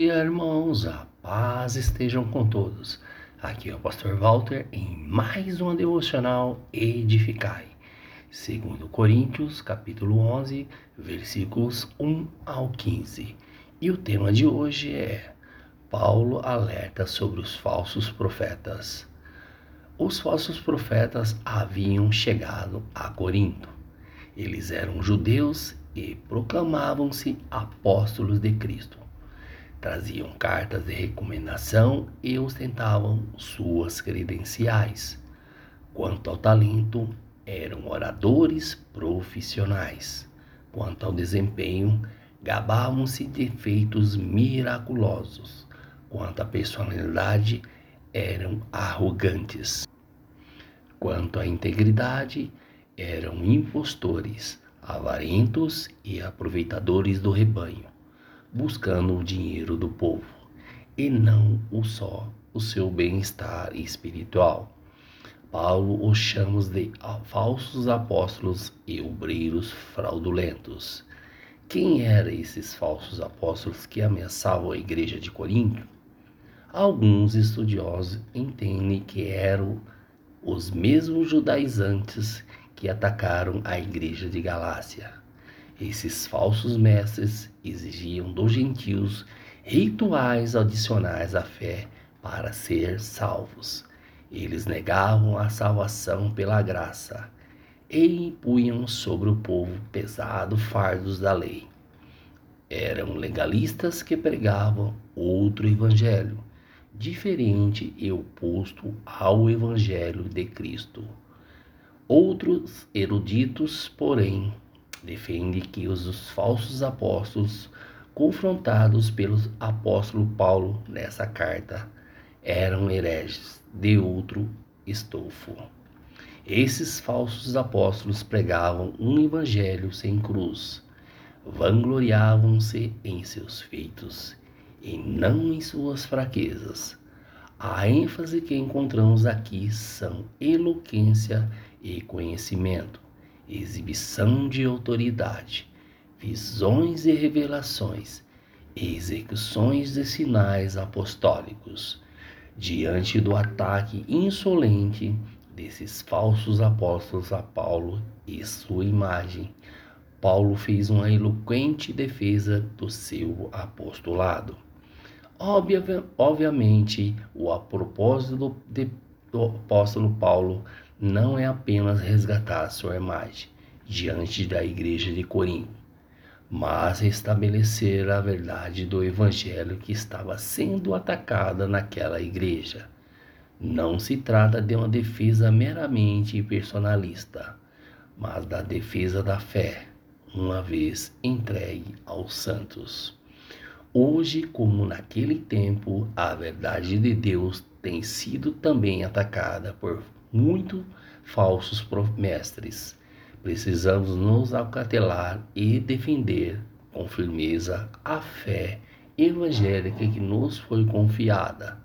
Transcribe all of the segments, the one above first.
E irmãos, a paz estejam com todos. Aqui é o pastor Walter em mais uma devocional Edificai. Segundo Coríntios, capítulo 11, versículos 1 ao 15. E o tema de hoje é Paulo alerta sobre os falsos profetas. Os falsos profetas haviam chegado a Corinto. Eles eram judeus e proclamavam-se apóstolos de Cristo traziam cartas de recomendação e ostentavam suas credenciais. Quanto ao talento, eram oradores profissionais. Quanto ao desempenho, gabavam-se de feitos miraculosos. Quanto à personalidade, eram arrogantes. Quanto à integridade, eram impostores, avarentos e aproveitadores do rebanho buscando o dinheiro do povo e não o só o seu bem-estar espiritual. Paulo os chama de falsos apóstolos e obreiros fraudulentos. Quem eram esses falsos apóstolos que ameaçavam a igreja de Corinto? Alguns estudiosos entendem que eram os mesmos judaizantes que atacaram a igreja de Galácia. Esses falsos mestres exigiam dos gentios rituais adicionais à fé para ser salvos. Eles negavam a salvação pela graça e impunham sobre o povo pesado fardos da lei. Eram legalistas que pregavam outro evangelho, diferente e oposto ao evangelho de Cristo. Outros eruditos, porém, defende que os falsos apóstolos confrontados pelo apóstolo Paulo nessa carta eram hereges de outro estofo. Esses falsos apóstolos pregavam um evangelho sem cruz, vangloriavam-se em seus feitos e não em suas fraquezas. A ênfase que encontramos aqui são eloquência e conhecimento exibição de autoridade, visões e revelações, execuções de sinais apostólicos. Diante do ataque insolente desses falsos apóstolos a Paulo e sua imagem, Paulo fez uma eloquente defesa do seu apostolado. Obvia, obviamente, o propósito do, de, do apóstolo Paulo não é apenas resgatar sua imagem diante da igreja de Corinto, mas estabelecer a verdade do evangelho que estava sendo atacada naquela igreja. Não se trata de uma defesa meramente personalista, mas da defesa da fé, uma vez entregue aos santos. Hoje, como naquele tempo, a verdade de Deus tem sido também atacada por muitos falsos mestres. Precisamos nos acatelar e defender com firmeza a fé evangélica que nos foi confiada.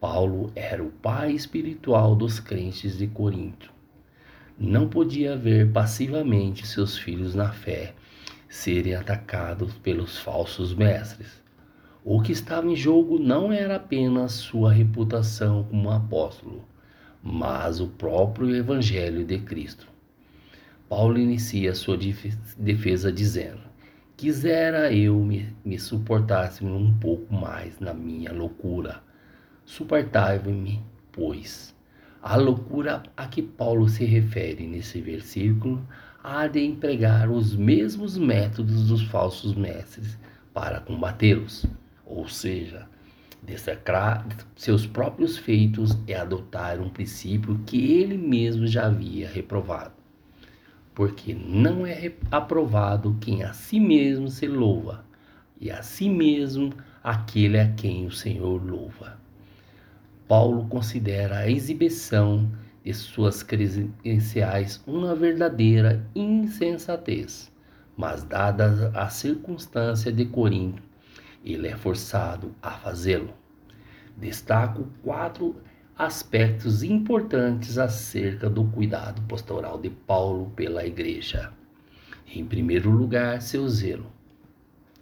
Paulo era o pai espiritual dos crentes de Corinto. Não podia ver passivamente seus filhos na fé serem atacados pelos falsos mestres. O que estava em jogo não era apenas sua reputação como apóstolo, mas o próprio Evangelho de Cristo. Paulo inicia sua defesa dizendo: Quisera eu me, me suportasse um pouco mais na minha loucura. Suportai-me, pois. A loucura a que Paulo se refere nesse versículo há de empregar os mesmos métodos dos falsos mestres para combatê-los, ou seja, Destacrar seus próprios feitos é adotar um princípio que ele mesmo já havia reprovado. Porque não é aprovado quem a si mesmo se louva, e a si mesmo aquele a quem o Senhor louva. Paulo considera a exibição de suas credenciais uma verdadeira insensatez, mas dada a circunstância de Corinto, ele é forçado a fazê-lo. Destaco quatro aspectos importantes acerca do cuidado pastoral de Paulo pela igreja. Em primeiro lugar, seu zelo,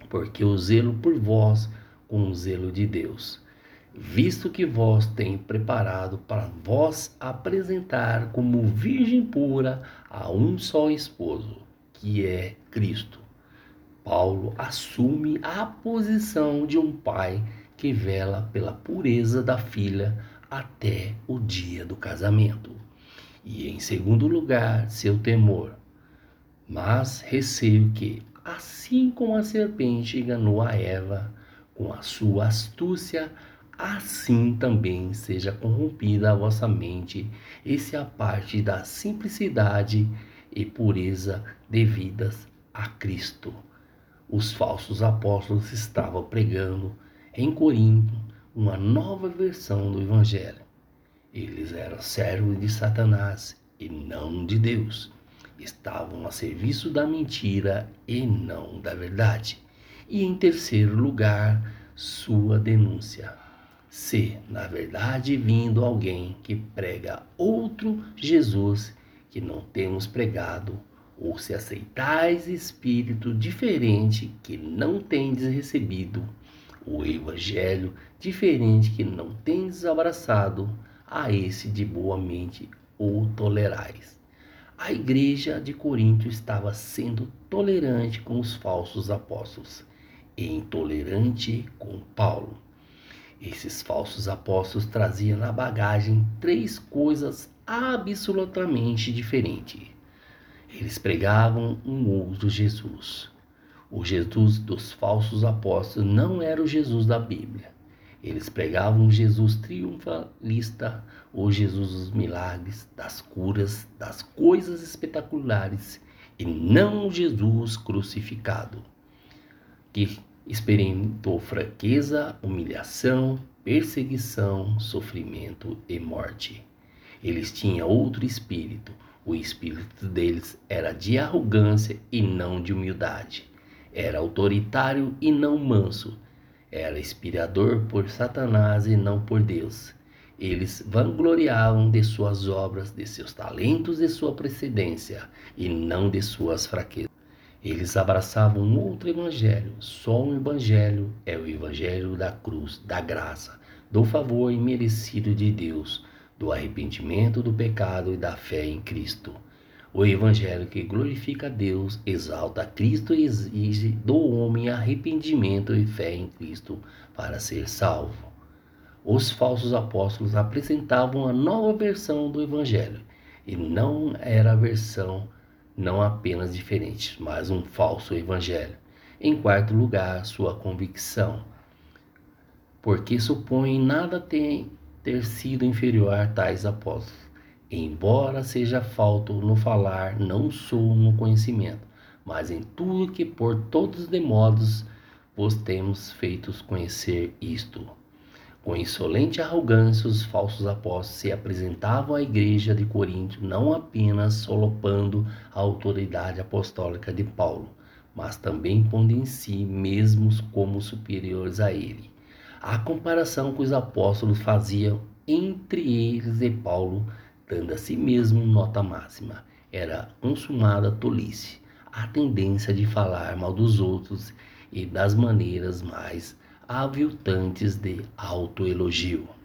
porque o zelo por vós com o zelo de Deus, visto que vós tem preparado para vós apresentar como virgem pura a um só esposo, que é Cristo. Paulo assume a posição de um pai que vela pela pureza da filha até o dia do casamento. E em segundo lugar, seu temor. Mas receio que, assim como a serpente enganou a Eva com a sua astúcia, assim também seja corrompida a vossa mente e se aparte da simplicidade e pureza devidas a Cristo. Os falsos apóstolos estavam pregando em Corinto uma nova versão do Evangelho. Eles eram servos de Satanás e não de Deus estavam a serviço da mentira e não da verdade. E em terceiro lugar, sua denúncia. Se, na verdade, vindo alguém que prega outro Jesus que não temos pregado, ou se aceitais espírito diferente que não tendes recebido, o evangelho diferente que não tendes abraçado, a esse de boa mente o tolerais a igreja de Corinto estava sendo tolerante com os falsos apóstolos e intolerante com Paulo. Esses falsos apóstolos traziam na bagagem três coisas absolutamente diferentes. Eles pregavam um outro Jesus. O Jesus dos falsos apóstolos não era o Jesus da Bíblia. Eles pregavam Jesus triunfalista, o Jesus dos milagres, das curas, das coisas espetaculares, e não o Jesus crucificado, que experimentou fraqueza, humilhação, perseguição, sofrimento e morte. Eles tinham outro espírito. O espírito deles era de arrogância e não de humildade. Era autoritário e não manso era inspirador por Satanás e não por Deus. Eles vangloriavam de suas obras, de seus talentos, de sua precedência, e não de suas fraquezas. Eles abraçavam um outro evangelho. Só um evangelho é o evangelho da cruz, da graça, do favor imerecido de Deus, do arrependimento do pecado e da fé em Cristo. O evangelho que glorifica a Deus, exalta a Cristo e exige do homem arrependimento e fé em Cristo para ser salvo. Os falsos apóstolos apresentavam a nova versão do evangelho e não era a versão não apenas diferente, mas um falso evangelho. Em quarto lugar, sua convicção, porque supõem nada ter, ter sido inferior a tais apóstolos Embora seja falto no falar, não sou no conhecimento, mas em tudo que por todos os modos vos temos feitos conhecer isto. Com insolente arrogância, os falsos apóstolos se apresentavam à igreja de Corinto não apenas solopando a autoridade apostólica de Paulo, mas também pondo em si mesmos como superiores a ele. A comparação que os apóstolos faziam entre eles e Paulo dando a si mesmo nota máxima. Era consumada tolice, a tendência de falar mal dos outros e das maneiras mais aviltantes de autoelogio.